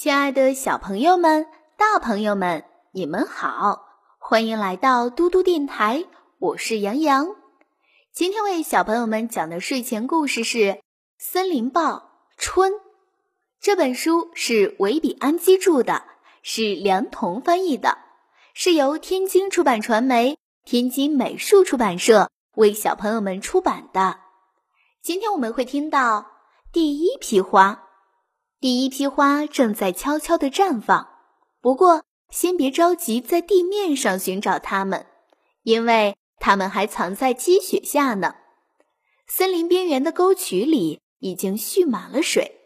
亲爱的小朋友们、大朋友们，你们好，欢迎来到嘟嘟电台，我是杨洋。今天为小朋友们讲的睡前故事是《森林报春》。这本书是维比安基著的，是梁彤翻译的，是由天津出版传媒、天津美术出版社为小朋友们出版的。今天我们会听到第一批花。第一批花正在悄悄地绽放，不过先别着急在地面上寻找它们，因为它们还藏在积雪下呢。森林边缘的沟渠里已经蓄满了水，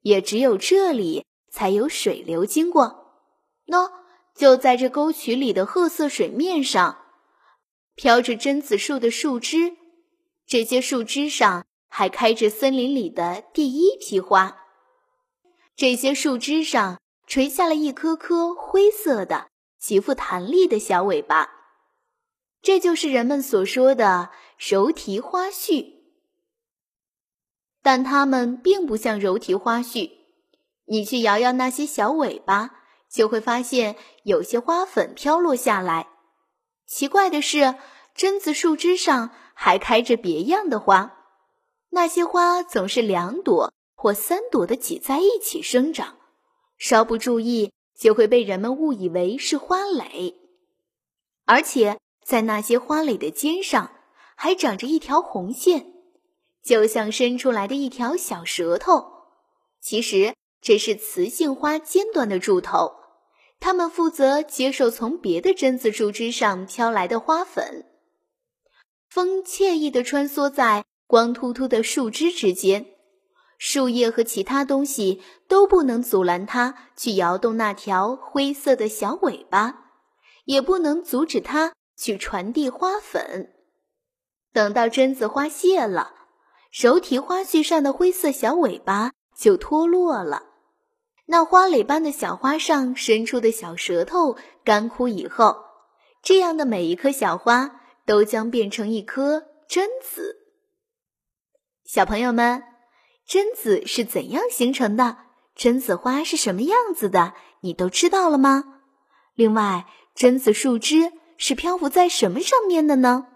也只有这里才有水流经过。喏，就在这沟渠里的褐色水面上，飘着榛子树的树枝，这些树枝上还开着森林里的第一批花。这些树枝上垂下了一颗颗灰色的、极富弹力的小尾巴，这就是人们所说的柔荑花絮。但它们并不像柔荑花絮，你去摇摇那些小尾巴，就会发现有些花粉飘落下来。奇怪的是，榛子树枝上还开着别样的花，那些花总是两朵。或三朵的挤在一起生长，稍不注意就会被人们误以为是花蕾，而且在那些花蕾的尖上还长着一条红线，就像伸出来的一条小舌头。其实这是雌性花尖端的柱头，它们负责接受从别的榛子树枝上飘来的花粉。风惬意地穿梭在光秃秃的树枝之间。树叶和其他东西都不能阻拦它去摇动那条灰色的小尾巴，也不能阻止它去传递花粉。等到榛子花谢了，手提花絮上的灰色小尾巴就脱落了。那花蕾般的小花上伸出的小舌头干枯以后，这样的每一颗小花都将变成一颗榛子。小朋友们。榛子是怎样形成的？榛子花是什么样子的？你都知道了吗？另外，榛子树枝是漂浮在什么上面的呢？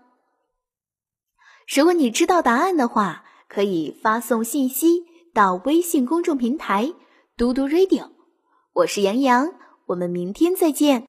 如果你知道答案的话，可以发送信息到微信公众平台“嘟嘟 radio”。我是杨洋，我们明天再见。